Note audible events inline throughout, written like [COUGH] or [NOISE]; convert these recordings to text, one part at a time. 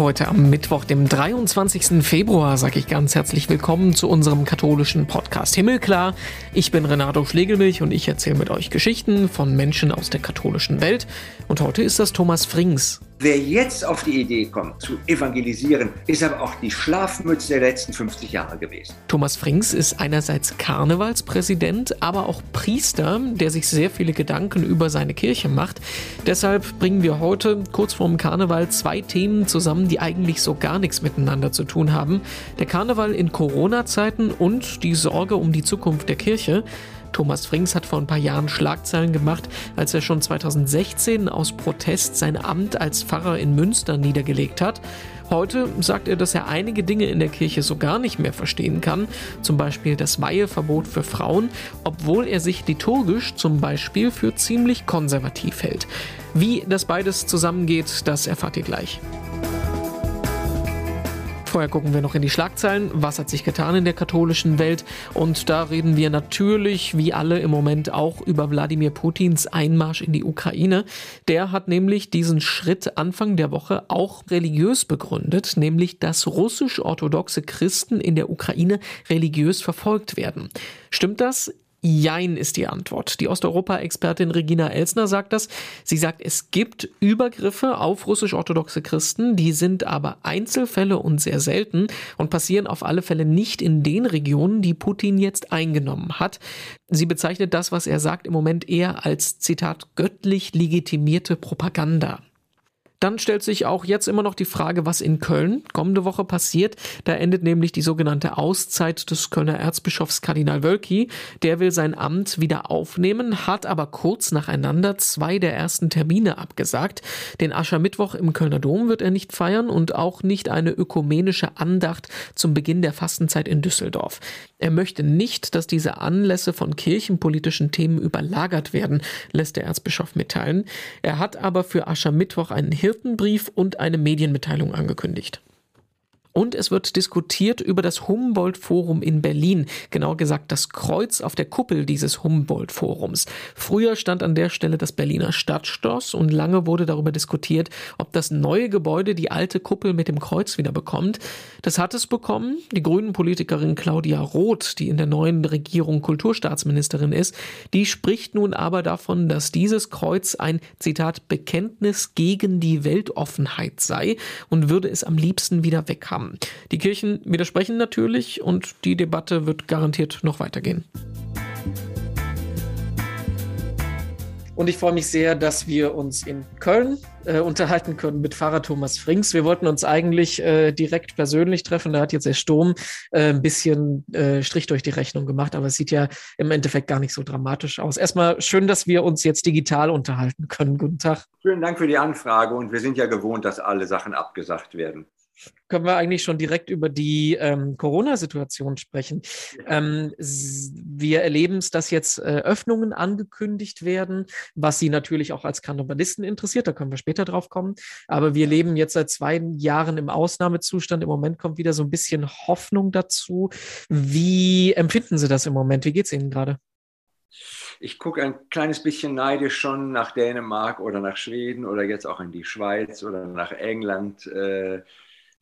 Heute am Mittwoch, dem 23. Februar, sage ich ganz herzlich willkommen zu unserem katholischen Podcast Himmelklar. Ich bin Renato Schlegelmilch und ich erzähle mit euch Geschichten von Menschen aus der katholischen Welt. Und heute ist das Thomas Frings. Wer jetzt auf die Idee kommt, zu evangelisieren, ist aber auch die Schlafmütze der letzten 50 Jahre gewesen. Thomas Frings ist einerseits Karnevalspräsident, aber auch Priester, der sich sehr viele Gedanken über seine Kirche macht. Deshalb bringen wir heute kurz vorm Karneval zwei Themen zusammen, die eigentlich so gar nichts miteinander zu tun haben. Der Karneval in Corona-Zeiten und die Sorge um die Zukunft der Kirche. Thomas Frings hat vor ein paar Jahren Schlagzeilen gemacht, als er schon 2016 aus Protest sein Amt als Pfarrer in Münster niedergelegt hat. Heute sagt er, dass er einige Dinge in der Kirche so gar nicht mehr verstehen kann, zum Beispiel das Weiheverbot für Frauen, obwohl er sich liturgisch zum Beispiel für ziemlich konservativ hält. Wie das beides zusammengeht, das erfahrt ihr gleich. Vorher gucken wir noch in die Schlagzeilen. Was hat sich getan in der katholischen Welt? Und da reden wir natürlich, wie alle im Moment, auch über Wladimir Putins Einmarsch in die Ukraine. Der hat nämlich diesen Schritt Anfang der Woche auch religiös begründet, nämlich dass russisch-orthodoxe Christen in der Ukraine religiös verfolgt werden. Stimmt das? Jein ist die Antwort. Die Osteuropa-Expertin Regina Elsner sagt das. Sie sagt, es gibt Übergriffe auf russisch-orthodoxe Christen, die sind aber Einzelfälle und sehr selten und passieren auf alle Fälle nicht in den Regionen, die Putin jetzt eingenommen hat. Sie bezeichnet das, was er sagt, im Moment eher als Zitat göttlich legitimierte Propaganda. Dann stellt sich auch jetzt immer noch die Frage, was in Köln kommende Woche passiert. Da endet nämlich die sogenannte Auszeit des Kölner Erzbischofs Kardinal Wölki. Der will sein Amt wieder aufnehmen, hat aber kurz nacheinander zwei der ersten Termine abgesagt. Den Aschermittwoch im Kölner Dom wird er nicht feiern und auch nicht eine ökumenische Andacht zum Beginn der Fastenzeit in Düsseldorf. Er möchte nicht, dass diese Anlässe von kirchenpolitischen Themen überlagert werden, lässt der Erzbischof mitteilen. Er hat aber für Aschermittwoch einen Hirtenbrief und eine Medienmitteilung angekündigt. Und es wird diskutiert über das Humboldt-Forum in Berlin, genau gesagt das Kreuz auf der Kuppel dieses Humboldt-Forums. Früher stand an der Stelle das Berliner Stadtstoss und lange wurde darüber diskutiert, ob das neue Gebäude die alte Kuppel mit dem Kreuz wieder bekommt. Das hat es bekommen. Die Grünen-Politikerin Claudia Roth, die in der neuen Regierung Kulturstaatsministerin ist, die spricht nun aber davon, dass dieses Kreuz ein, Zitat, Bekenntnis gegen die Weltoffenheit sei und würde es am liebsten wieder weghaben haben. Die Kirchen widersprechen natürlich und die Debatte wird garantiert noch weitergehen. Und ich freue mich sehr, dass wir uns in Köln äh, unterhalten können mit Pfarrer Thomas Frings. Wir wollten uns eigentlich äh, direkt persönlich treffen. Da hat jetzt der Sturm äh, ein bisschen äh, Strich durch die Rechnung gemacht, aber es sieht ja im Endeffekt gar nicht so dramatisch aus. Erstmal schön, dass wir uns jetzt digital unterhalten können. Guten Tag. Vielen Dank für die Anfrage und wir sind ja gewohnt, dass alle Sachen abgesagt werden können wir eigentlich schon direkt über die ähm, Corona-Situation sprechen. Ähm, wir erleben es, dass jetzt äh, Öffnungen angekündigt werden, was Sie natürlich auch als Karnevalisten interessiert, da können wir später drauf kommen. Aber wir leben jetzt seit zwei Jahren im Ausnahmezustand. Im Moment kommt wieder so ein bisschen Hoffnung dazu. Wie empfinden Sie das im Moment? Wie geht es Ihnen gerade? Ich gucke ein kleines bisschen neidisch schon nach Dänemark oder nach Schweden oder jetzt auch in die Schweiz oder nach England. Äh,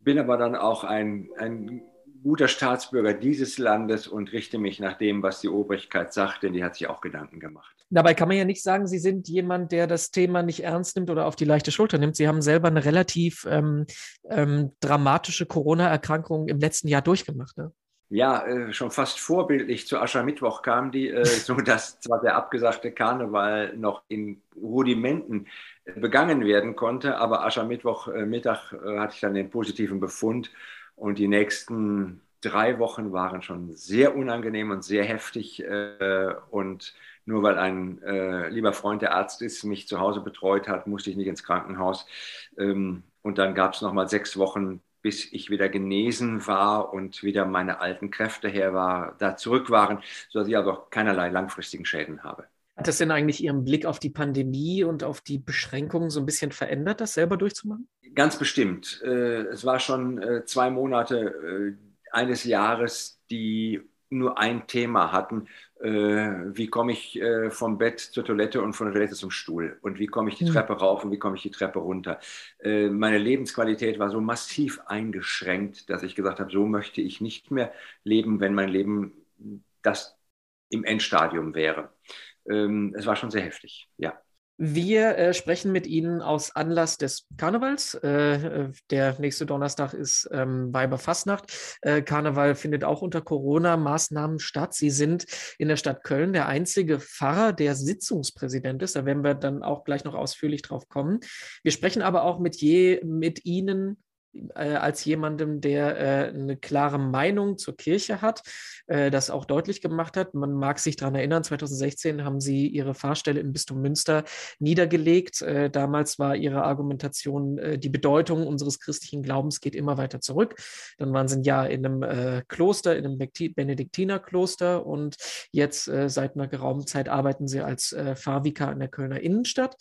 bin aber dann auch ein, ein guter Staatsbürger dieses Landes und richte mich nach dem, was die Obrigkeit sagt, denn die hat sich auch Gedanken gemacht. Dabei kann man ja nicht sagen, Sie sind jemand, der das Thema nicht ernst nimmt oder auf die leichte Schulter nimmt. Sie haben selber eine relativ ähm, ähm, dramatische Corona-Erkrankung im letzten Jahr durchgemacht. Ne? Ja, äh, schon fast vorbildlich zu Aschermittwoch kam die, äh, so dass zwar der abgesagte Karneval noch in Rudimenten begangen werden konnte. Aber Aschermittwochmittag äh, äh, hatte ich dann den positiven Befund und die nächsten drei Wochen waren schon sehr unangenehm und sehr heftig. Äh, und nur weil ein äh, lieber Freund, der Arzt ist, mich zu Hause betreut hat, musste ich nicht ins Krankenhaus. Ähm, und dann gab es nochmal sechs Wochen, bis ich wieder genesen war und wieder meine alten Kräfte her war, da zurück waren, sodass ich also keinerlei langfristigen Schäden habe. Hat das denn eigentlich Ihren Blick auf die Pandemie und auf die Beschränkungen so ein bisschen verändert, das selber durchzumachen? Ganz bestimmt. Äh, es war schon äh, zwei Monate äh, eines Jahres, die nur ein Thema hatten, wie komme ich vom Bett zur Toilette und von der Toilette zum Stuhl und wie komme ich die mhm. Treppe rauf und wie komme ich die Treppe runter. Meine Lebensqualität war so massiv eingeschränkt, dass ich gesagt habe, so möchte ich nicht mehr leben, wenn mein Leben das im Endstadium wäre. Ähm, es war schon sehr heftig, ja. Wir äh, sprechen mit Ihnen aus Anlass des Karnevals. Äh, äh, der nächste Donnerstag ist ähm, Weiberfastnacht. Äh, Karneval findet auch unter Corona-Maßnahmen statt. Sie sind in der Stadt Köln der einzige Pfarrer, der Sitzungspräsident ist. Da werden wir dann auch gleich noch ausführlich drauf kommen. Wir sprechen aber auch mit, je, mit Ihnen äh, als jemandem, der äh, eine klare Meinung zur Kirche hat, äh, das auch deutlich gemacht hat. Man mag sich daran erinnern, 2016 haben sie ihre Fahrstelle im Bistum Münster niedergelegt. Äh, damals war ihre Argumentation, äh, die Bedeutung unseres christlichen Glaubens geht immer weiter zurück. Dann waren sie ein Jahr in einem äh, Kloster, in einem Benediktinerkloster und jetzt seit einer geraumen Zeit arbeiten sie als Fahrvikar in der Kölner Innenstadt.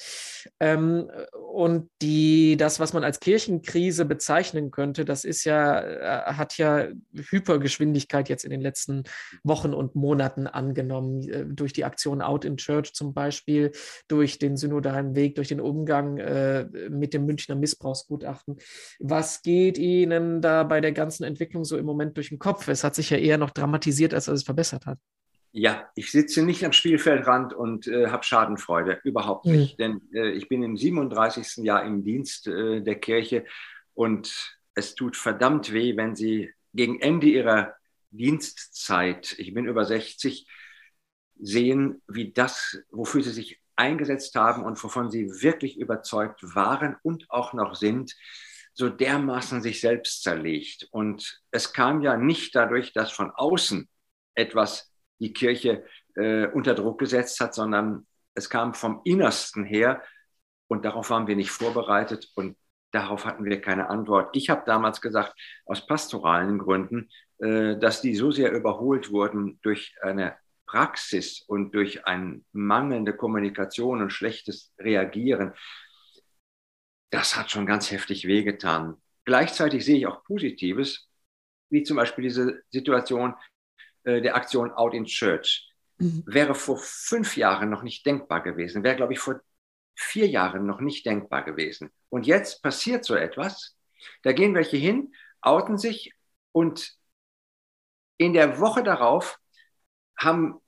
Ähm, und die, das, was man als Kirchenkrise bezeichnet, bezeichnen könnte, das ist ja, äh, hat ja Hypergeschwindigkeit jetzt in den letzten Wochen und Monaten angenommen, äh, durch die Aktion Out in Church zum Beispiel, durch den synodalen Weg, durch den Umgang äh, mit dem Münchner Missbrauchsgutachten. Was geht Ihnen da bei der ganzen Entwicklung so im Moment durch den Kopf? Es hat sich ja eher noch dramatisiert, als es verbessert hat. Ja, ich sitze nicht am Spielfeldrand und äh, habe Schadenfreude, überhaupt nicht. Mhm. Denn äh, ich bin im 37. Jahr im Dienst äh, der Kirche und es tut verdammt weh, wenn sie gegen Ende ihrer Dienstzeit, ich bin über 60, sehen, wie das, wofür sie sich eingesetzt haben und wovon sie wirklich überzeugt waren und auch noch sind, so dermaßen sich selbst zerlegt. Und es kam ja nicht dadurch, dass von außen etwas die Kirche äh, unter Druck gesetzt hat, sondern es kam vom Innersten her und darauf waren wir nicht vorbereitet und Darauf hatten wir keine Antwort. Ich habe damals gesagt, aus pastoralen Gründen, äh, dass die so sehr überholt wurden durch eine Praxis und durch eine mangelnde Kommunikation und schlechtes Reagieren. Das hat schon ganz heftig wehgetan. Gleichzeitig sehe ich auch Positives, wie zum Beispiel diese Situation äh, der Aktion Out in Church. Mhm. Wäre vor fünf Jahren noch nicht denkbar gewesen. Wäre, glaube ich, vor vier Jahren noch nicht denkbar gewesen. Und jetzt passiert so etwas. Da gehen welche hin, outen sich und in der Woche darauf haben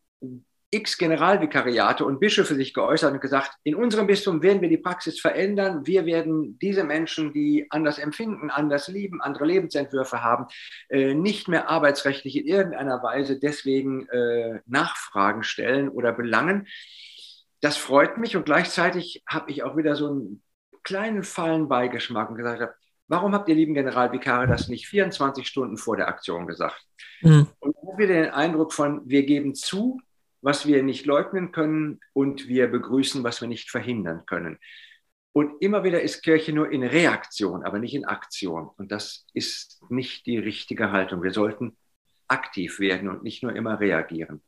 x Generalvikariate und Bischöfe sich geäußert und gesagt, in unserem Bistum werden wir die Praxis verändern. Wir werden diese Menschen, die anders empfinden, anders lieben, andere Lebensentwürfe haben, äh, nicht mehr arbeitsrechtlich in irgendeiner Weise deswegen äh, Nachfragen stellen oder belangen das freut mich und gleichzeitig habe ich auch wieder so einen kleinen Fallenbeigeschmack und gesagt habe, warum habt ihr, lieben Generalvikare, das nicht 24 Stunden vor der Aktion gesagt? Mhm. Und ich habe wieder den Eindruck von, wir geben zu, was wir nicht leugnen können und wir begrüßen, was wir nicht verhindern können. Und immer wieder ist Kirche nur in Reaktion, aber nicht in Aktion. Und das ist nicht die richtige Haltung. Wir sollten aktiv werden und nicht nur immer reagieren.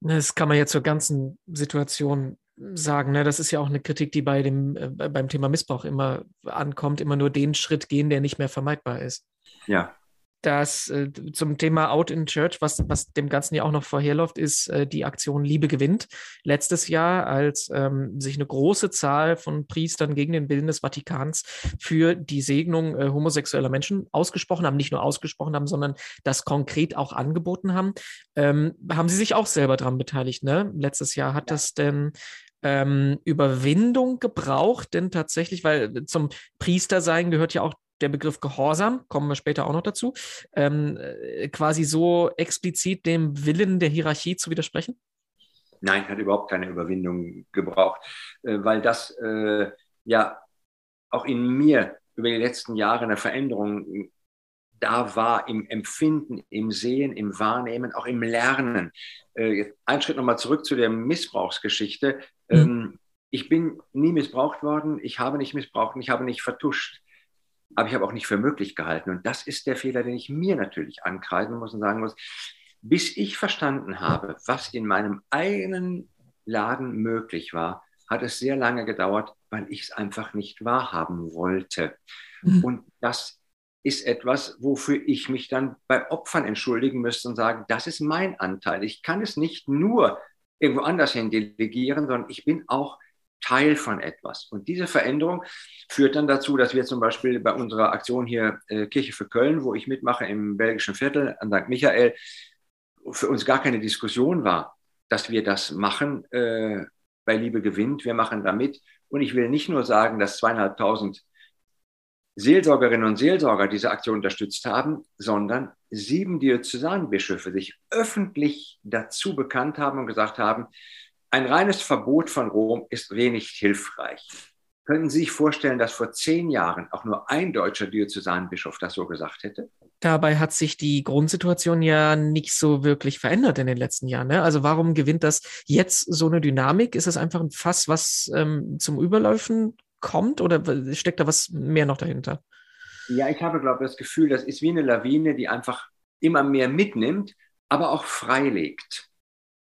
Das kann man jetzt zur ganzen Situation sagen. Ne? Das ist ja auch eine Kritik, die bei dem, äh, beim Thema Missbrauch immer ankommt, immer nur den Schritt gehen, der nicht mehr vermeidbar ist. Ja dass äh, zum Thema Out in Church, was, was dem Ganzen ja auch noch vorherläuft, ist äh, die Aktion Liebe gewinnt. Letztes Jahr, als ähm, sich eine große Zahl von Priestern gegen den Willen des Vatikans für die Segnung äh, homosexueller Menschen ausgesprochen haben, nicht nur ausgesprochen haben, sondern das konkret auch angeboten haben, ähm, haben sie sich auch selber daran beteiligt. Ne? Letztes Jahr hat ja. das denn ähm, Überwindung gebraucht, denn tatsächlich, weil zum Priestersein gehört ja auch der Begriff Gehorsam, kommen wir später auch noch dazu, ähm, äh, quasi so explizit dem Willen der Hierarchie zu widersprechen? Nein, hat überhaupt keine Überwindung gebraucht, äh, weil das äh, ja auch in mir über die letzten Jahre eine Veränderung da war im Empfinden, im Sehen, im Wahrnehmen, auch im Lernen. Äh, ein Schritt nochmal zurück zu der Missbrauchsgeschichte. Mhm. Ähm, ich bin nie missbraucht worden, ich habe nicht missbraucht, ich habe nicht vertuscht aber ich habe auch nicht für möglich gehalten. Und das ist der Fehler, den ich mir natürlich ankreiden muss und sagen muss, bis ich verstanden habe, was in meinem eigenen Laden möglich war, hat es sehr lange gedauert, weil ich es einfach nicht wahrhaben wollte. Mhm. Und das ist etwas, wofür ich mich dann bei Opfern entschuldigen müsste und sagen, das ist mein Anteil. Ich kann es nicht nur irgendwo anders hin delegieren, sondern ich bin auch Teil von etwas. Und diese Veränderung führt dann dazu, dass wir zum Beispiel bei unserer Aktion hier äh, Kirche für Köln, wo ich mitmache im belgischen Viertel an St. Michael, für uns gar keine Diskussion war, dass wir das machen äh, bei Liebe gewinnt. Wir machen da mit. Und ich will nicht nur sagen, dass zweieinhalbtausend Seelsorgerinnen und Seelsorger diese Aktion unterstützt haben, sondern sieben Diözesanbischöfe sich öffentlich dazu bekannt haben und gesagt haben, ein reines Verbot von Rom ist wenig hilfreich. Können Sie sich vorstellen, dass vor zehn Jahren auch nur ein deutscher Diözesanbischof das so gesagt hätte? Dabei hat sich die Grundsituation ja nicht so wirklich verändert in den letzten Jahren. Ne? Also warum gewinnt das jetzt so eine Dynamik? Ist es einfach ein Fass, was ähm, zum Überläufen kommt oder steckt da was mehr noch dahinter? Ja, ich habe, glaube ich, das Gefühl, das ist wie eine Lawine, die einfach immer mehr mitnimmt, aber auch freilegt.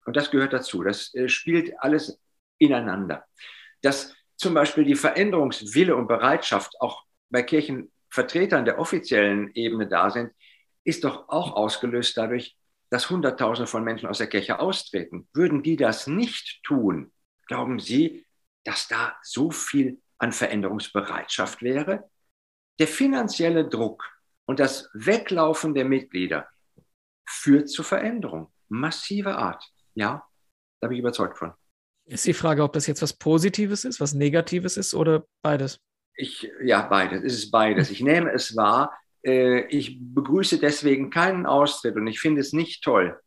Und das gehört dazu. Das äh, spielt alles ineinander. Dass zum Beispiel die Veränderungswille und Bereitschaft auch bei Kirchenvertretern der offiziellen Ebene da sind, ist doch auch ausgelöst dadurch, dass Hunderttausende von Menschen aus der Kirche austreten. Würden die das nicht tun, glauben Sie, dass da so viel an Veränderungsbereitschaft wäre. Der finanzielle Druck und das Weglaufen der Mitglieder führt zu Veränderung, massive Art. Ja, da bin ich überzeugt von. Ist die Frage, ob das jetzt was Positives ist, was Negatives ist oder beides? Ich, ja, beides. Es ist beides. Ich nehme es wahr. Äh, ich begrüße deswegen keinen Austritt und ich finde es nicht toll.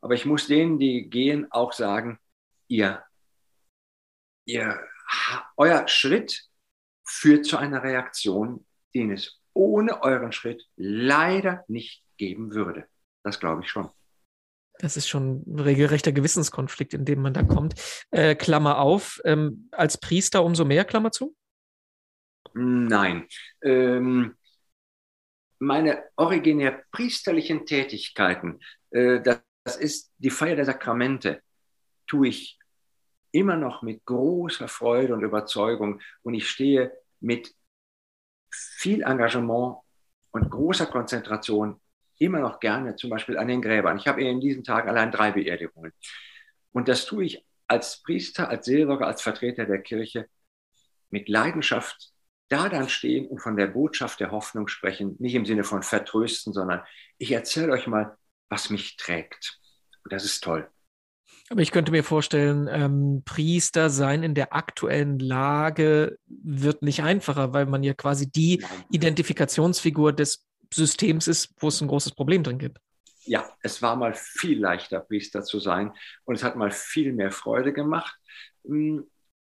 Aber ich muss denen, die gehen, auch sagen, ihr, ihr euer Schritt führt zu einer Reaktion, den es ohne euren Schritt leider nicht geben würde. Das glaube ich schon. Das ist schon ein regelrechter Gewissenskonflikt, in dem man da kommt. Äh, Klammer auf, ähm, als Priester umso mehr, Klammer zu? Nein. Ähm, meine originär priesterlichen Tätigkeiten, äh, das, das ist die Feier der Sakramente, tue ich immer noch mit großer Freude und Überzeugung und ich stehe mit viel Engagement und großer Konzentration immer noch gerne zum Beispiel an den Gräbern. Ich habe in diesen Tagen allein drei Beerdigungen. Und das tue ich als Priester, als Seelsorger, als Vertreter der Kirche mit Leidenschaft da dann stehen und von der Botschaft der Hoffnung sprechen, nicht im Sinne von vertrösten, sondern ich erzähle euch mal, was mich trägt. Und das ist toll. Aber ich könnte mir vorstellen, ähm, Priester sein in der aktuellen Lage wird nicht einfacher, weil man ja quasi die Identifikationsfigur des Systems ist, wo es ein großes Problem drin gibt. Ja, es war mal viel leichter, Priester zu sein und es hat mal viel mehr Freude gemacht. Mm,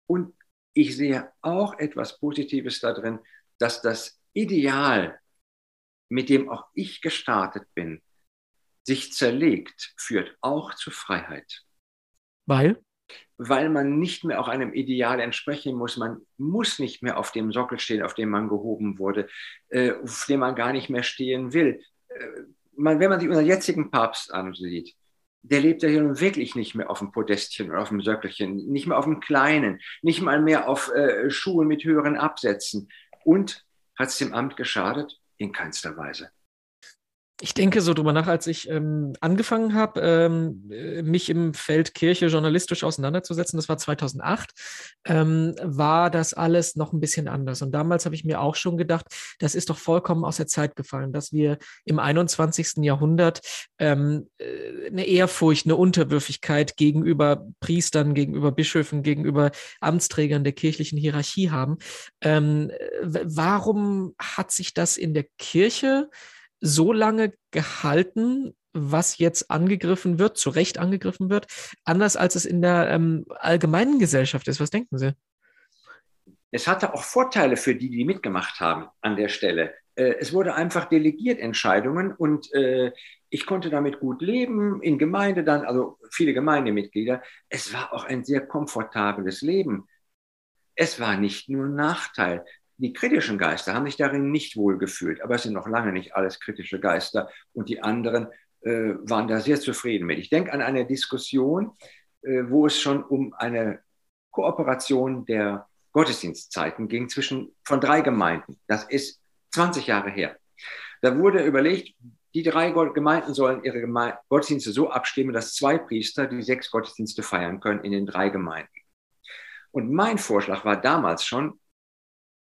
und ich sehe auch etwas Positives darin, dass das Ideal, mit dem auch ich gestartet bin, sich zerlegt, führt auch zu Freiheit. Weil? Weil man nicht mehr auch einem Ideal entsprechen muss. Man muss nicht mehr auf dem Sockel stehen, auf dem man gehoben wurde, äh, auf dem man gar nicht mehr stehen will. Äh, man, wenn man sich unseren jetzigen Papst ansieht, der lebt ja hier nun wirklich nicht mehr auf dem Podestchen oder auf dem Söckelchen, nicht mehr auf dem Kleinen, nicht mal mehr auf äh, Schuhen mit höheren Absätzen. Und hat es dem Amt geschadet? In keinster Weise ich denke so drüber nach, als ich ähm, angefangen habe, ähm, mich im Feld Kirche journalistisch auseinanderzusetzen, das war 2008, ähm, war das alles noch ein bisschen anders. Und damals habe ich mir auch schon gedacht, das ist doch vollkommen aus der Zeit gefallen, dass wir im 21. Jahrhundert ähm, äh, eine Ehrfurcht, eine Unterwürfigkeit gegenüber Priestern, gegenüber Bischöfen, gegenüber Amtsträgern der kirchlichen Hierarchie haben. Ähm, warum hat sich das in der Kirche so lange gehalten, was jetzt angegriffen wird, zu Recht angegriffen wird, anders als es in der ähm, allgemeinen Gesellschaft ist. Was denken Sie? Es hatte auch Vorteile für die, die mitgemacht haben an der Stelle. Äh, es wurde einfach delegiert Entscheidungen und äh, ich konnte damit gut leben, in Gemeinde dann, also viele Gemeindemitglieder. Es war auch ein sehr komfortables Leben. Es war nicht nur ein Nachteil. Die kritischen Geister haben sich darin nicht wohl gefühlt, aber es sind noch lange nicht alles kritische Geister und die anderen äh, waren da sehr zufrieden mit. Ich denke an eine Diskussion, äh, wo es schon um eine Kooperation der Gottesdienstzeiten ging zwischen von drei Gemeinden. Das ist 20 Jahre her. Da wurde überlegt, die drei Gemeinden sollen ihre Geme Gottesdienste so abstimmen, dass zwei Priester die sechs Gottesdienste feiern können in den drei Gemeinden. Und mein Vorschlag war damals schon,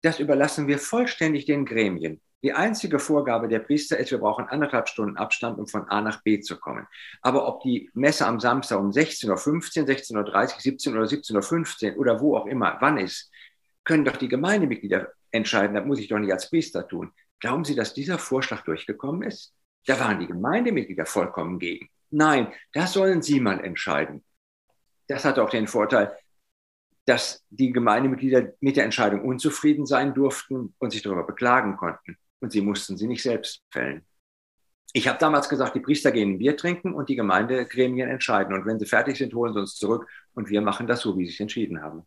das überlassen wir vollständig den Gremien. Die einzige Vorgabe der Priester ist, wir brauchen anderthalb Stunden Abstand, um von A nach B zu kommen. Aber ob die Messe am Samstag um 16.15 Uhr, 16.30 Uhr, 17 Uhr oder 17.15 Uhr oder wo auch immer, wann ist, können doch die Gemeindemitglieder entscheiden. Das muss ich doch nicht als Priester tun. Glauben Sie, dass dieser Vorschlag durchgekommen ist? Da waren die Gemeindemitglieder vollkommen gegen. Nein, das sollen Sie mal entscheiden. Das hat auch den Vorteil, dass die Gemeindemitglieder mit der Entscheidung unzufrieden sein durften und sich darüber beklagen konnten. Und sie mussten sie nicht selbst fällen. Ich habe damals gesagt, die Priester gehen ein Bier trinken und die Gemeindegremien entscheiden. Und wenn sie fertig sind, holen sie uns zurück und wir machen das so, wie sie es entschieden haben.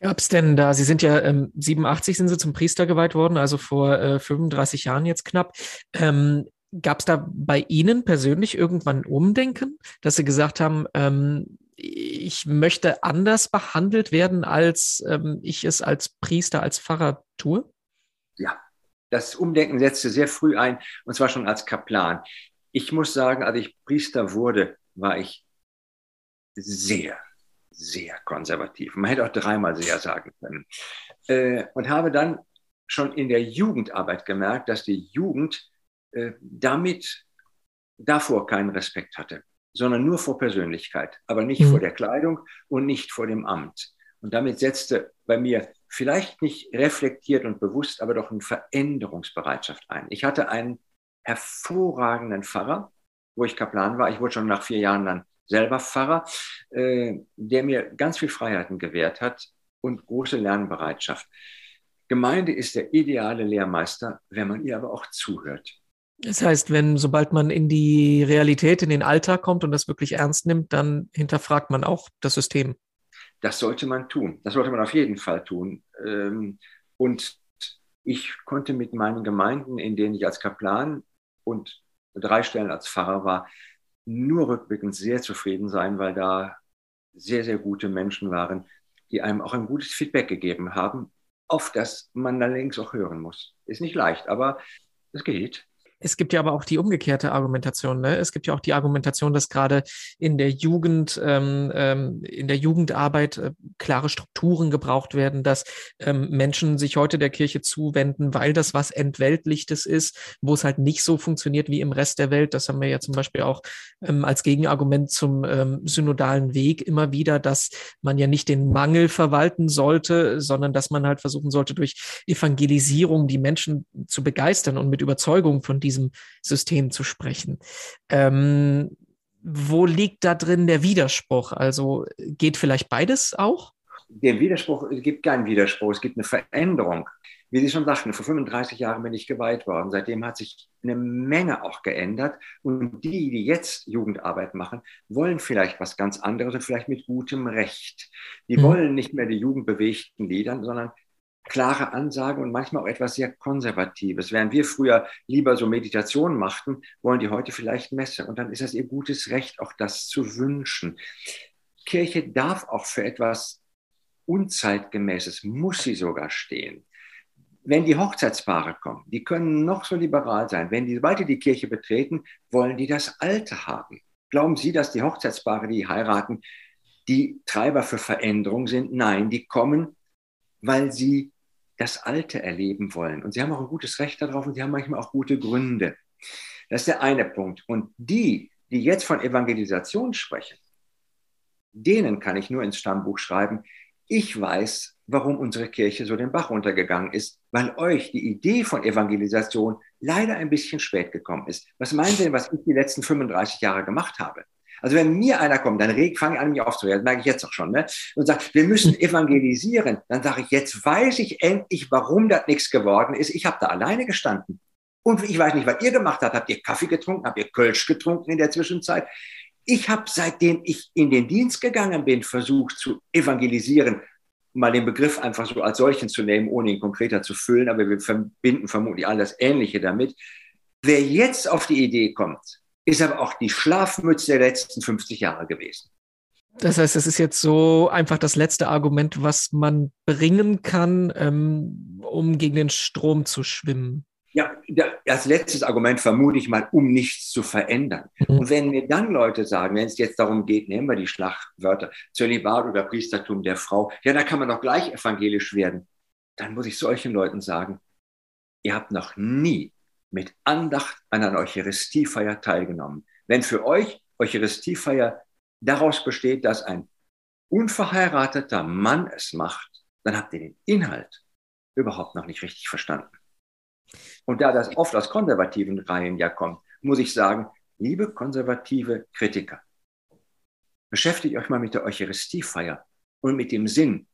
Gab es denn da, Sie sind ja ähm, 87 sind Sie zum Priester geweiht worden, also vor äh, 35 Jahren jetzt knapp. Ähm, Gab es da bei Ihnen persönlich irgendwann Umdenken, dass Sie gesagt haben, ähm, ich möchte anders behandelt werden, als ähm, ich es als Priester, als Pfarrer tue? Ja, das Umdenken setzte sehr früh ein, und zwar schon als Kaplan. Ich muss sagen, als ich Priester wurde, war ich sehr sehr konservativ. Man hätte auch dreimal sehr sagen können. Äh, und habe dann schon in der Jugendarbeit gemerkt, dass die Jugend äh, damit davor keinen Respekt hatte, sondern nur vor Persönlichkeit, aber nicht mhm. vor der Kleidung und nicht vor dem Amt. Und damit setzte bei mir vielleicht nicht reflektiert und bewusst, aber doch eine Veränderungsbereitschaft ein. Ich hatte einen hervorragenden Pfarrer, wo ich Kaplan war. Ich wurde schon nach vier Jahren dann selber Pfarrer, äh, der mir ganz viel Freiheiten gewährt hat und große Lernbereitschaft. Gemeinde ist der ideale Lehrmeister, wenn man ihr aber auch zuhört. Das heißt, wenn sobald man in die Realität, in den Alltag kommt und das wirklich ernst nimmt, dann hinterfragt man auch das System. Das sollte man tun. Das sollte man auf jeden Fall tun. Ähm, und ich konnte mit meinen Gemeinden, in denen ich als Kaplan und drei Stellen als Pfarrer war, nur rückblickend sehr zufrieden sein, weil da sehr, sehr gute Menschen waren, die einem auch ein gutes Feedback gegeben haben, auf das man dann längst auch hören muss. Ist nicht leicht, aber es geht. Es gibt ja aber auch die umgekehrte Argumentation. Ne? Es gibt ja auch die Argumentation, dass gerade in der Jugend, ähm, ähm, in der Jugendarbeit äh, klare Strukturen gebraucht werden, dass ähm, Menschen sich heute der Kirche zuwenden, weil das was Entweltlichtes ist, wo es halt nicht so funktioniert wie im Rest der Welt. Das haben wir ja zum Beispiel auch ähm, als Gegenargument zum ähm, synodalen Weg immer wieder, dass man ja nicht den Mangel verwalten sollte, sondern dass man halt versuchen sollte, durch Evangelisierung die Menschen zu begeistern und mit Überzeugung von diesem System zu sprechen. Ähm, wo liegt da drin der Widerspruch? Also geht vielleicht beides auch? Der Widerspruch, es gibt keinen Widerspruch, es gibt eine Veränderung. Wie Sie schon sagten, vor 35 Jahren bin ich geweiht worden. Seitdem hat sich eine Menge auch geändert. Und die, die jetzt Jugendarbeit machen, wollen vielleicht was ganz anderes und vielleicht mit gutem Recht. Die mhm. wollen nicht mehr die jugendbewegten Liedern, sondern klare Ansagen und manchmal auch etwas sehr Konservatives. Während wir früher lieber so Meditation machten, wollen die heute vielleicht Messe. Und dann ist es ihr gutes Recht, auch das zu wünschen. Kirche darf auch für etwas Unzeitgemäßes, muss sie sogar stehen. Wenn die Hochzeitspaare kommen, die können noch so liberal sein. Wenn die, die die Kirche betreten, wollen die das Alte haben. Glauben Sie, dass die Hochzeitspaare, die heiraten, die Treiber für Veränderung sind? Nein, die kommen, weil sie das Alte erleben wollen. Und sie haben auch ein gutes Recht darauf und sie haben manchmal auch gute Gründe. Das ist der eine Punkt. Und die, die jetzt von Evangelisation sprechen, denen kann ich nur ins Stammbuch schreiben, ich weiß, warum unsere Kirche so den Bach runtergegangen ist, weil euch die Idee von Evangelisation leider ein bisschen spät gekommen ist. Was meinen Sie denn, was ich die letzten 35 Jahre gemacht habe? Also wenn mir einer kommt, dann fange ich an, mich aufzuregen, das merke ich jetzt auch schon, ne? und sagt, wir müssen evangelisieren, dann sage ich, jetzt weiß ich endlich, warum das nichts geworden ist. Ich habe da alleine gestanden. Und ich weiß nicht, was ihr gemacht habt. Habt ihr Kaffee getrunken? Habt ihr Kölsch getrunken in der Zwischenzeit? Ich habe, seitdem ich in den Dienst gegangen bin, versucht zu evangelisieren, mal den Begriff einfach so als solchen zu nehmen, ohne ihn konkreter zu füllen, aber wir verbinden vermutlich alles Ähnliche damit. Wer jetzt auf die Idee kommt, ist aber auch die Schlafmütze der letzten 50 Jahre gewesen. Das heißt, es ist jetzt so einfach das letzte Argument, was man bringen kann, ähm, um gegen den Strom zu schwimmen. Ja, als letztes Argument vermute ich mal, um nichts zu verändern. Mhm. Und wenn mir dann Leute sagen, wenn es jetzt darum geht, nehmen wir die Schlagwörter, Zölibat oder Priestertum der Frau, ja, da kann man doch gleich evangelisch werden. Dann muss ich solchen Leuten sagen, ihr habt noch nie mit Andacht an einer Eucharistiefeier teilgenommen. Wenn für euch Eucharistiefeier daraus besteht, dass ein unverheirateter Mann es macht, dann habt ihr den Inhalt überhaupt noch nicht richtig verstanden. Und da das oft aus konservativen Reihen ja kommt, muss ich sagen, liebe konservative Kritiker, beschäftigt euch mal mit der Eucharistiefeier und mit dem Sinn,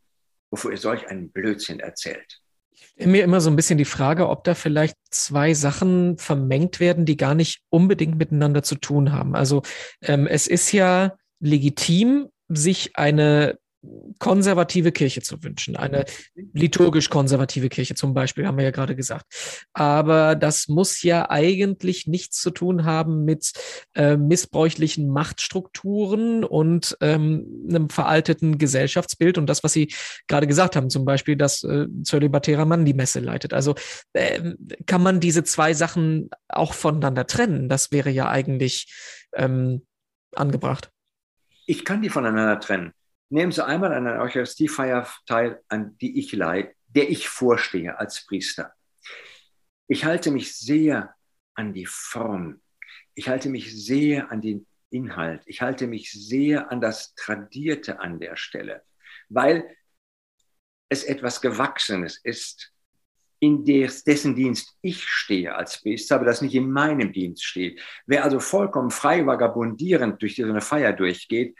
wofür ihr solch einen Blödsinn erzählt. Ich stelle mir immer so ein bisschen die Frage, ob da vielleicht zwei Sachen vermengt werden, die gar nicht unbedingt miteinander zu tun haben. Also ähm, es ist ja legitim, sich eine konservative Kirche zu wünschen, eine liturgisch konservative Kirche zum Beispiel, haben wir ja gerade gesagt. Aber das muss ja eigentlich nichts zu tun haben mit äh, missbräuchlichen Machtstrukturen und ähm, einem veralteten Gesellschaftsbild und das, was Sie gerade gesagt haben, zum Beispiel, dass äh, zölibatärer Mann die Messe leitet. Also äh, kann man diese zwei Sachen auch voneinander trennen? Das wäre ja eigentlich ähm, angebracht. Ich kann die voneinander trennen. Nehmen Sie einmal an einer Eucharistiefeier teil, an die ich leide, der ich vorstehe als Priester. Ich halte mich sehr an die Form. Ich halte mich sehr an den Inhalt. Ich halte mich sehr an das Tradierte an der Stelle, weil es etwas Gewachsenes ist, in des, dessen Dienst ich stehe als Priester, aber das nicht in meinem Dienst steht. Wer also vollkommen frei vagabundierend durch so eine Feier durchgeht,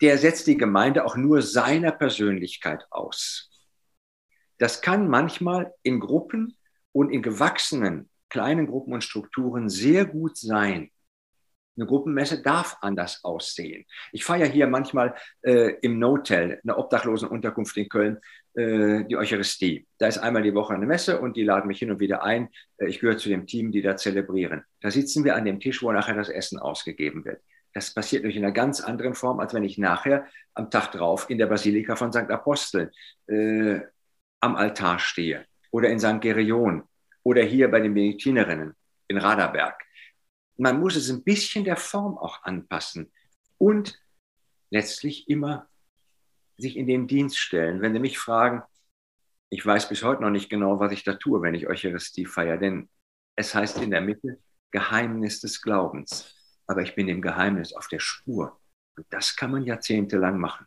der setzt die Gemeinde auch nur seiner Persönlichkeit aus. Das kann manchmal in Gruppen und in gewachsenen kleinen Gruppen und Strukturen sehr gut sein. Eine Gruppenmesse darf anders aussehen. Ich feiere hier manchmal äh, im Notel, einer Obdachlosenunterkunft in Köln, äh, die Eucharistie. Da ist einmal die Woche eine Messe und die laden mich hin und wieder ein. Äh, ich gehöre zu dem Team, die da zelebrieren. Da sitzen wir an dem Tisch, wo nachher das Essen ausgegeben wird. Das passiert natürlich in einer ganz anderen Form, als wenn ich nachher am Tag drauf in der Basilika von St. Apostel äh, am Altar stehe oder in St. Gerion oder hier bei den Benediktinerinnen in Raderberg. Man muss es ein bisschen der Form auch anpassen und letztlich immer sich in den Dienst stellen. Wenn Sie mich fragen, ich weiß bis heute noch nicht genau, was ich da tue, wenn ich Eucharistie feiere, denn es heißt in der Mitte Geheimnis des Glaubens aber ich bin dem Geheimnis auf der Spur. Und das kann man jahrzehntelang machen.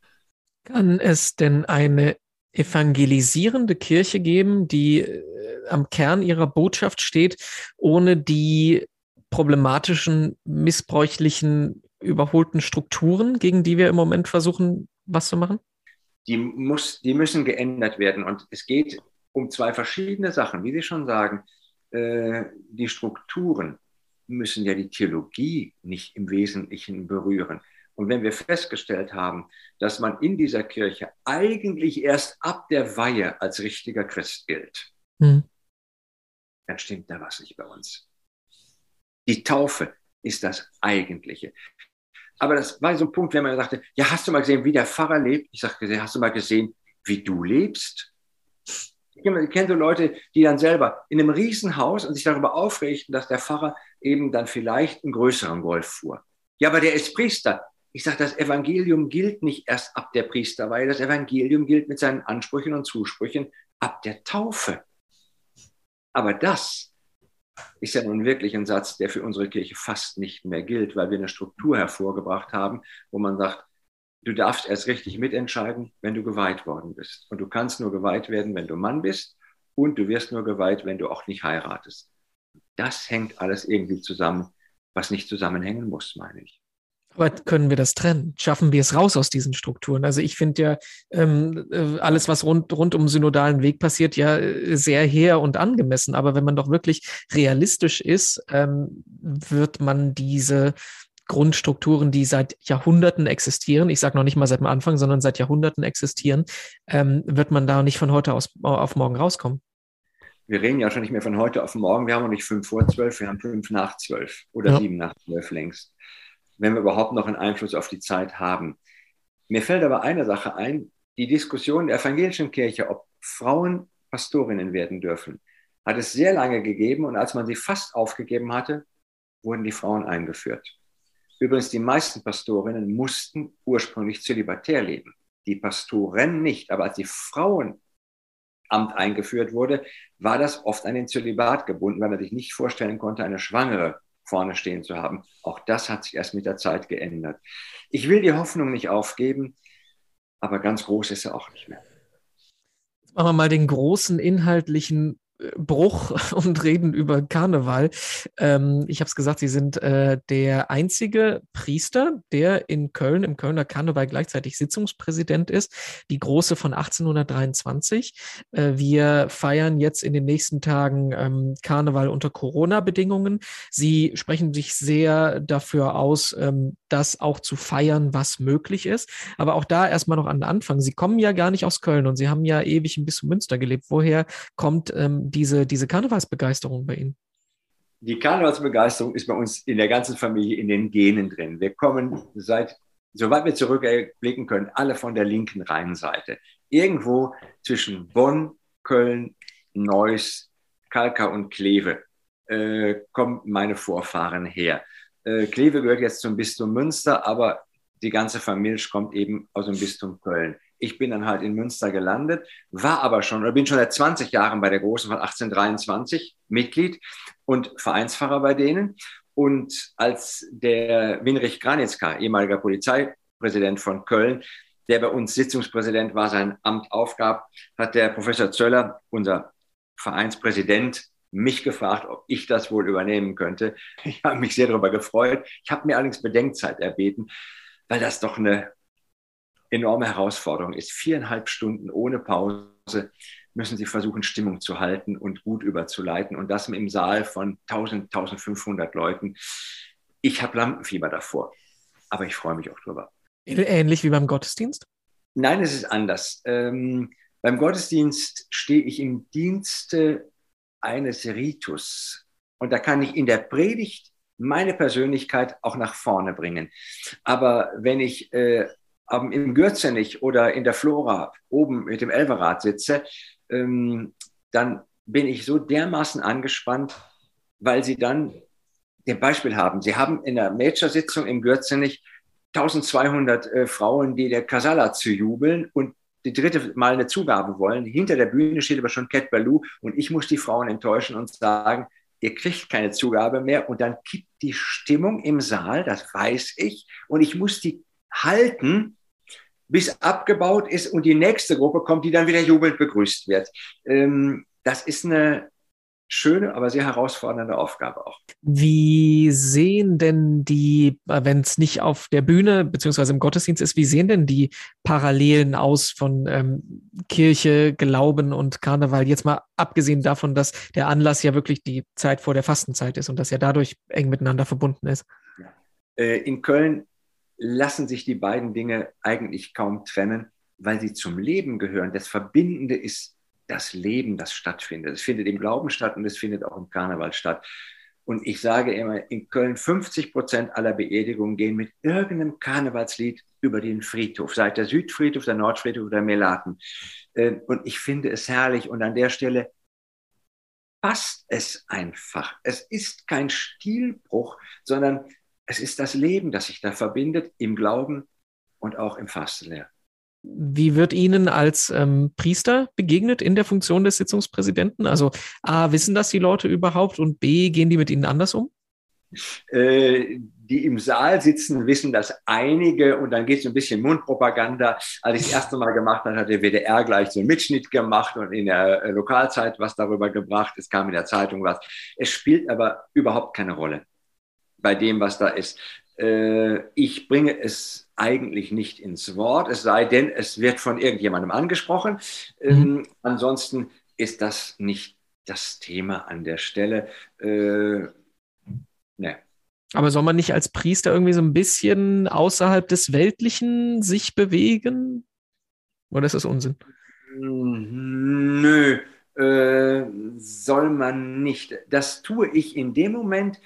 Kann es denn eine evangelisierende Kirche geben, die äh, am Kern ihrer Botschaft steht, ohne die problematischen, missbräuchlichen, überholten Strukturen, gegen die wir im Moment versuchen, was zu machen? Die, muss, die müssen geändert werden. Und es geht um zwei verschiedene Sachen, wie Sie schon sagen. Äh, die Strukturen, müssen ja die Theologie nicht im Wesentlichen berühren. Und wenn wir festgestellt haben, dass man in dieser Kirche eigentlich erst ab der Weihe als richtiger Christ gilt, hm. dann stimmt da was nicht bei uns. Die Taufe ist das Eigentliche. Aber das war so ein Punkt, wenn man sagte, ja, hast du mal gesehen, wie der Pfarrer lebt? Ich sage, hast du mal gesehen, wie du lebst? Ich kenne so Leute, die dann selber in einem Riesenhaus und sich darüber aufregten, dass der Pfarrer eben dann vielleicht einen größeren Golf fuhr. Ja, aber der ist Priester. Ich sage, das Evangelium gilt nicht erst ab der Priesterweihe, das Evangelium gilt mit seinen Ansprüchen und Zusprüchen ab der Taufe. Aber das ist ja nun wirklich ein Satz, der für unsere Kirche fast nicht mehr gilt, weil wir eine Struktur hervorgebracht haben, wo man sagt, du darfst erst richtig mitentscheiden, wenn du geweiht worden bist. Und du kannst nur geweiht werden, wenn du Mann bist. Und du wirst nur geweiht, wenn du auch nicht heiratest. Das hängt alles irgendwie zusammen, was nicht zusammenhängen muss, meine ich. Aber können wir das trennen? Schaffen wir es raus aus diesen Strukturen? Also ich finde ja ähm, äh, alles, was rund, rund um synodalen Weg passiert, ja äh, sehr her und angemessen. Aber wenn man doch wirklich realistisch ist, ähm, wird man diese Grundstrukturen, die seit Jahrhunderten existieren, ich sage noch nicht mal seit dem Anfang, sondern seit Jahrhunderten existieren, ähm, wird man da nicht von heute aus, auf morgen rauskommen wir reden ja schon nicht mehr von heute auf morgen, wir haben noch nicht fünf vor zwölf, wir haben fünf nach zwölf oder ja. sieben nach zwölf längst, wenn wir überhaupt noch einen Einfluss auf die Zeit haben. Mir fällt aber eine Sache ein, die Diskussion der evangelischen Kirche, ob Frauen Pastorinnen werden dürfen, hat es sehr lange gegeben und als man sie fast aufgegeben hatte, wurden die Frauen eingeführt. Übrigens, die meisten Pastorinnen mussten ursprünglich zölibatär leben. Die Pastoren nicht, aber als die Frauenamt eingeführt wurde, war das oft an den Zölibat gebunden, weil man sich nicht vorstellen konnte, eine Schwangere vorne stehen zu haben. Auch das hat sich erst mit der Zeit geändert. Ich will die Hoffnung nicht aufgeben, aber ganz groß ist er auch nicht mehr. Jetzt machen wir mal den großen inhaltlichen Bruch [LAUGHS] und reden über Karneval. Ähm, ich habe es gesagt, Sie sind äh, der einzige Priester, der in Köln, im Kölner Karneval gleichzeitig Sitzungspräsident ist. Die große von 1823. Äh, wir feiern jetzt in den nächsten Tagen ähm, Karneval unter Corona-Bedingungen. Sie sprechen sich sehr dafür aus, ähm, das auch zu feiern, was möglich ist. Aber auch da erstmal noch an den Anfang. Sie kommen ja gar nicht aus Köln und Sie haben ja ewig ein bisschen Münster gelebt. Woher kommt ähm, diese, diese Karnevalsbegeisterung bei Ihnen? Die Karnevalsbegeisterung ist bei uns in der ganzen Familie in den Genen drin. Wir kommen seit, soweit wir zurückblicken können, alle von der linken Rheinseite. Irgendwo zwischen Bonn, Köln, Neuss, Kalkar und Kleve äh, kommen meine Vorfahren her. Äh, Kleve gehört jetzt zum Bistum Münster, aber die ganze Familie kommt eben aus dem Bistum Köln. Ich bin dann halt in Münster gelandet, war aber schon oder bin schon seit 20 Jahren bei der Großen von 1823 Mitglied und Vereinspfarrer bei denen. Und als der Winrich Granitzka, ehemaliger Polizeipräsident von Köln, der bei uns Sitzungspräsident war, sein Amt aufgab, hat der Professor Zöller, unser Vereinspräsident, mich gefragt, ob ich das wohl übernehmen könnte. Ich habe mich sehr darüber gefreut. Ich habe mir allerdings Bedenkzeit erbeten, weil das doch eine enorme Herausforderung ist. Viereinhalb Stunden ohne Pause müssen sie versuchen, Stimmung zu halten und gut überzuleiten. Und das im Saal von 1000, 1500 Leuten. Ich habe Lampenfieber davor, aber ich freue mich auch drüber. Ähnlich wie beim Gottesdienst? Nein, es ist anders. Ähm, beim Gottesdienst stehe ich im Dienste eines Ritus. Und da kann ich in der Predigt meine Persönlichkeit auch nach vorne bringen. Aber wenn ich äh, im Gürzenich oder in der Flora oben mit dem Elverrad sitze, ähm, dann bin ich so dermaßen angespannt, weil sie dann den Beispiel haben. Sie haben in der Major-Sitzung im Gürzenich 1200 äh, Frauen, die der Kasala zu jubeln und die dritte Mal eine Zugabe wollen. Hinter der Bühne steht aber schon Cat Baloo und ich muss die Frauen enttäuschen und sagen, ihr kriegt keine Zugabe mehr und dann kippt die Stimmung im Saal, das weiß ich, und ich muss die halten, bis abgebaut ist und die nächste Gruppe kommt, die dann wieder jubelnd begrüßt wird. Ähm, das ist eine schöne, aber sehr herausfordernde Aufgabe auch. Wie sehen denn die, wenn es nicht auf der Bühne beziehungsweise im Gottesdienst ist, wie sehen denn die Parallelen aus von ähm, Kirche, Glauben und Karneval? Jetzt mal abgesehen davon, dass der Anlass ja wirklich die Zeit vor der Fastenzeit ist und dass er dadurch eng miteinander verbunden ist. Äh, in Köln lassen sich die beiden Dinge eigentlich kaum trennen, weil sie zum Leben gehören. Das Verbindende ist das Leben, das stattfindet. Es findet im Glauben statt und es findet auch im Karneval statt. Und ich sage immer, in Köln 50 Prozent aller Beerdigungen gehen mit irgendeinem Karnevalslied über den Friedhof, sei der Südfriedhof, der Nordfriedhof oder Melaten. Ähm, und ich finde es herrlich. Und an der Stelle passt es einfach. Es ist kein Stilbruch, sondern es ist das Leben, das sich da verbindet im Glauben und auch im Fastenlehr. Wie wird Ihnen als ähm, Priester begegnet in der Funktion des Sitzungspräsidenten? Also A, wissen das die Leute überhaupt und B, gehen die mit Ihnen anders um? Äh, die im Saal sitzen, wissen das einige und dann geht es ein bisschen Mundpropaganda. Als ich das erste Mal gemacht habe, hat der WDR gleich so einen Mitschnitt gemacht und in der äh, Lokalzeit was darüber gebracht. Es kam in der Zeitung was. Es spielt aber überhaupt keine Rolle bei dem, was da ist. Äh, ich bringe es eigentlich nicht ins Wort, es sei denn, es wird von irgendjemandem angesprochen. Ähm, mhm. Ansonsten ist das nicht das Thema an der Stelle. Äh, ne. Aber soll man nicht als Priester irgendwie so ein bisschen außerhalb des Weltlichen sich bewegen? Oder ist das Unsinn? Nö, äh, soll man nicht. Das tue ich in dem Moment,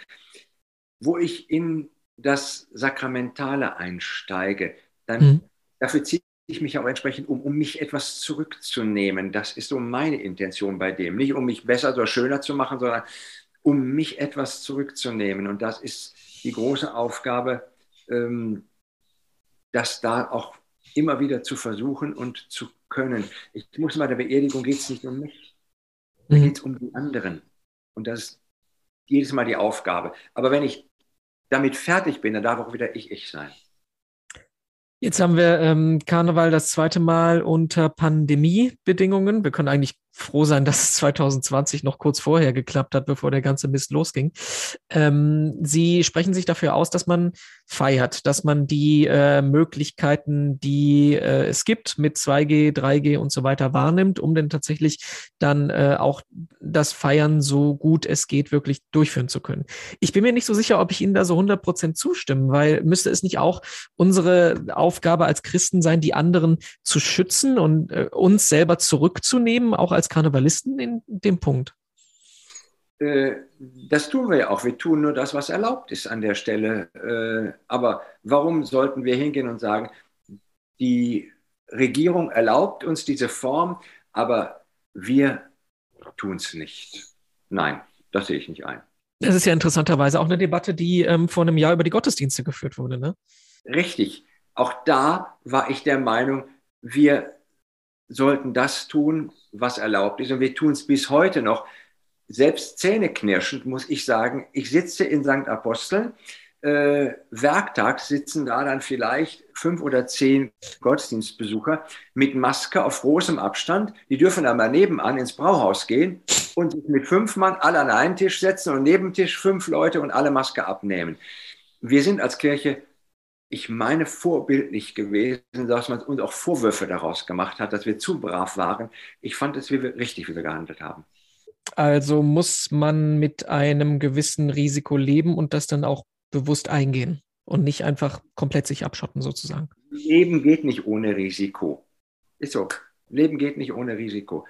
wo ich in das Sakramentale einsteige, dann mhm. dafür ziehe ich mich auch entsprechend um, um mich etwas zurückzunehmen. Das ist so meine Intention bei dem. Nicht um mich besser oder schöner zu machen, sondern um mich etwas zurückzunehmen. Und das ist die große Aufgabe, ähm, das da auch immer wieder zu versuchen und zu können. Ich muss mal, der Beerdigung geht es nicht um mich, da mhm. geht es um die anderen. Und das ist jedes Mal die Aufgabe. Aber wenn ich damit fertig bin, dann darf auch wieder ich ich sein. Jetzt haben wir ähm, Karneval das zweite Mal unter Pandemiebedingungen. Wir können eigentlich froh sein, dass es 2020 noch kurz vorher geklappt hat, bevor der ganze Mist losging. Ähm, Sie sprechen sich dafür aus, dass man feiert, dass man die äh, Möglichkeiten, die äh, es gibt mit 2G, 3G und so weiter wahrnimmt, um denn tatsächlich dann äh, auch das Feiern so gut es geht wirklich durchführen zu können. Ich bin mir nicht so sicher, ob ich Ihnen da so 100 Prozent zustimmen, weil müsste es nicht auch unsere Aufgabe als Christen sein, die anderen zu schützen und äh, uns selber zurückzunehmen, auch als Karnevalisten in dem Punkt? Äh, das tun wir ja auch. Wir tun nur das, was erlaubt ist an der Stelle. Äh, aber warum sollten wir hingehen und sagen, die Regierung erlaubt uns diese Form, aber wir tun es nicht? Nein, das sehe ich nicht ein. Das ist ja interessanterweise auch eine Debatte, die ähm, vor einem Jahr über die Gottesdienste geführt wurde. Ne? Richtig. Auch da war ich der Meinung, wir sollten das tun, was erlaubt ist. Und wir tun es bis heute noch selbst zähneknirschend muss ich sagen, ich sitze in St. Aposteln, äh, werktags sitzen da dann vielleicht fünf oder zehn Gottesdienstbesucher mit Maske auf großem Abstand. Die dürfen dann mal nebenan ins Brauhaus gehen und sich mit fünf Mann alle an einen Tisch setzen und neben Tisch fünf Leute und alle Maske abnehmen. Wir sind als Kirche, ich meine, vorbildlich gewesen, dass man uns auch Vorwürfe daraus gemacht hat, dass wir zu brav waren. Ich fand es richtig, wie wir gehandelt haben. Also muss man mit einem gewissen Risiko leben und das dann auch bewusst eingehen und nicht einfach komplett sich abschotten sozusagen. Leben geht nicht ohne Risiko. Ist so. Leben geht nicht ohne Risiko.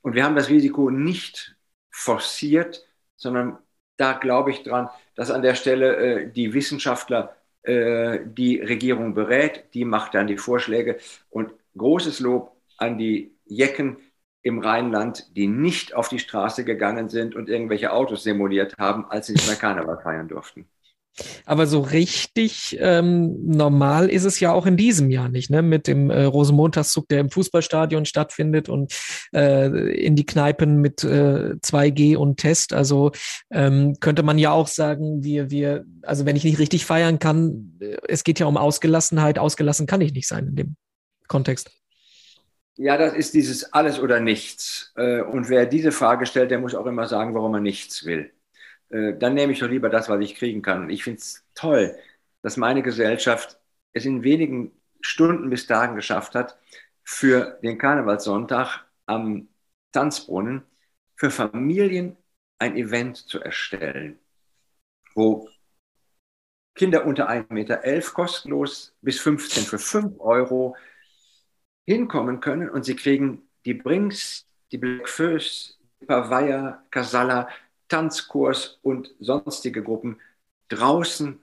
Und wir haben das Risiko nicht forciert, sondern da glaube ich dran, dass an der Stelle äh, die Wissenschaftler äh, die Regierung berät, die macht dann die Vorschläge und großes Lob an die Jecken, im Rheinland, die nicht auf die Straße gegangen sind und irgendwelche Autos simuliert haben, als sie nicht mehr Karneval feiern durften. Aber so richtig ähm, normal ist es ja auch in diesem Jahr nicht, ne? Mit dem äh, Rosenmontagszug, der im Fußballstadion stattfindet und äh, in die Kneipen mit äh, 2G und Test. Also ähm, könnte man ja auch sagen, wir, wir, also wenn ich nicht richtig feiern kann, äh, es geht ja um Ausgelassenheit, ausgelassen kann ich nicht sein in dem Kontext. Ja, das ist dieses Alles oder Nichts. Äh, und wer diese Frage stellt, der muss auch immer sagen, warum er nichts will. Äh, dann nehme ich doch lieber das, was ich kriegen kann. Ich finde es toll, dass meine Gesellschaft es in wenigen Stunden bis Tagen geschafft hat, für den Karnevalssonntag am Tanzbrunnen für Familien ein Event zu erstellen, wo Kinder unter 1,11 Meter kostenlos bis 15 für 5 Euro hinkommen können und sie kriegen die Brinks, die Black Föß, Pavaya, Casalla, Tanzkurs und sonstige Gruppen draußen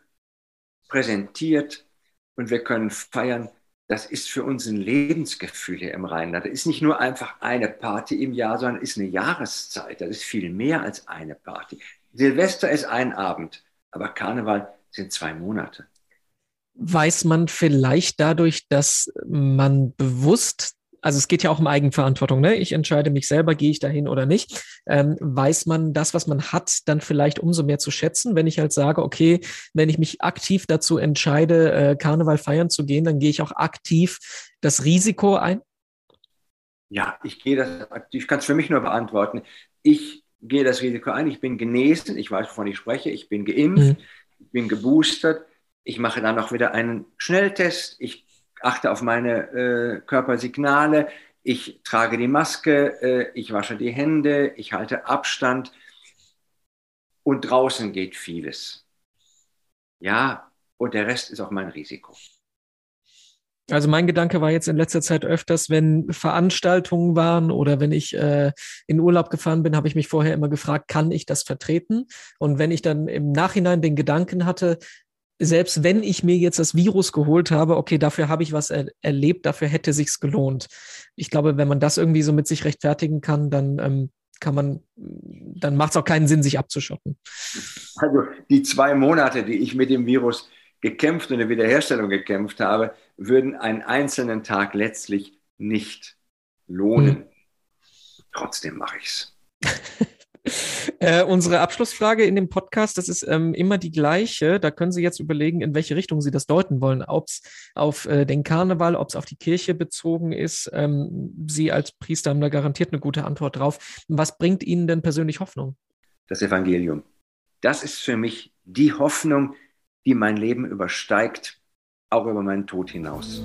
präsentiert und wir können feiern. Das ist für uns ein Lebensgefühl hier im Rheinland. Das ist nicht nur einfach eine Party im Jahr, sondern ist eine Jahreszeit. Das ist viel mehr als eine Party. Silvester ist ein Abend, aber Karneval sind zwei Monate weiß man vielleicht dadurch, dass man bewusst also es geht ja auch um Eigenverantwortung, ne? Ich entscheide mich selber, gehe ich dahin oder nicht. Ähm, weiß man das, was man hat, dann vielleicht umso mehr zu schätzen, wenn ich halt sage, okay, wenn ich mich aktiv dazu entscheide, äh, Karneval feiern zu gehen, dann gehe ich auch aktiv das Risiko ein? Ja, ich gehe das, ich kann es für mich nur beantworten. Ich gehe das Risiko ein, ich bin genesen, ich weiß, wovon ich spreche, ich bin geimpft, mhm. ich bin geboostert ich mache dann auch wieder einen Schnelltest. Ich achte auf meine äh, Körpersignale. Ich trage die Maske. Äh, ich wasche die Hände. Ich halte Abstand. Und draußen geht vieles. Ja, und der Rest ist auch mein Risiko. Also mein Gedanke war jetzt in letzter Zeit öfters, wenn Veranstaltungen waren oder wenn ich äh, in Urlaub gefahren bin, habe ich mich vorher immer gefragt, kann ich das vertreten? Und wenn ich dann im Nachhinein den Gedanken hatte, selbst wenn ich mir jetzt das Virus geholt habe, okay, dafür habe ich was er erlebt, dafür hätte sich's gelohnt. Ich glaube, wenn man das irgendwie so mit sich rechtfertigen kann, dann ähm, kann man, dann macht es auch keinen Sinn, sich abzuschotten. Also die zwei Monate, die ich mit dem Virus gekämpft und der Wiederherstellung gekämpft habe, würden einen einzelnen Tag letztlich nicht lohnen. Hm. Trotzdem mache ich es. [LAUGHS] Äh, unsere Abschlussfrage in dem Podcast, das ist ähm, immer die gleiche. Da können Sie jetzt überlegen, in welche Richtung Sie das deuten wollen. Ob es auf äh, den Karneval, ob es auf die Kirche bezogen ist. Ähm, Sie als Priester haben da garantiert eine gute Antwort drauf. Was bringt Ihnen denn persönlich Hoffnung? Das Evangelium. Das ist für mich die Hoffnung, die mein Leben übersteigt, auch über meinen Tod hinaus.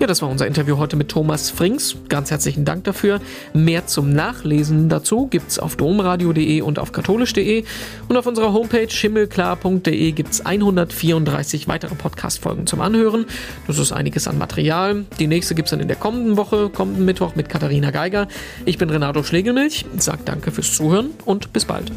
Ja, das war unser Interview heute mit Thomas Frings. Ganz herzlichen Dank dafür. Mehr zum Nachlesen dazu gibt's auf domradio.de und auf katholisch.de. Und auf unserer Homepage himmelklar.de gibt's 134 weitere Podcast-Folgen zum Anhören. Das ist einiges an Material. Die nächste gibt's dann in der kommenden Woche, kommenden Mittwoch mit Katharina Geiger. Ich bin Renato Schlegelmilch, sag danke fürs Zuhören und bis bald.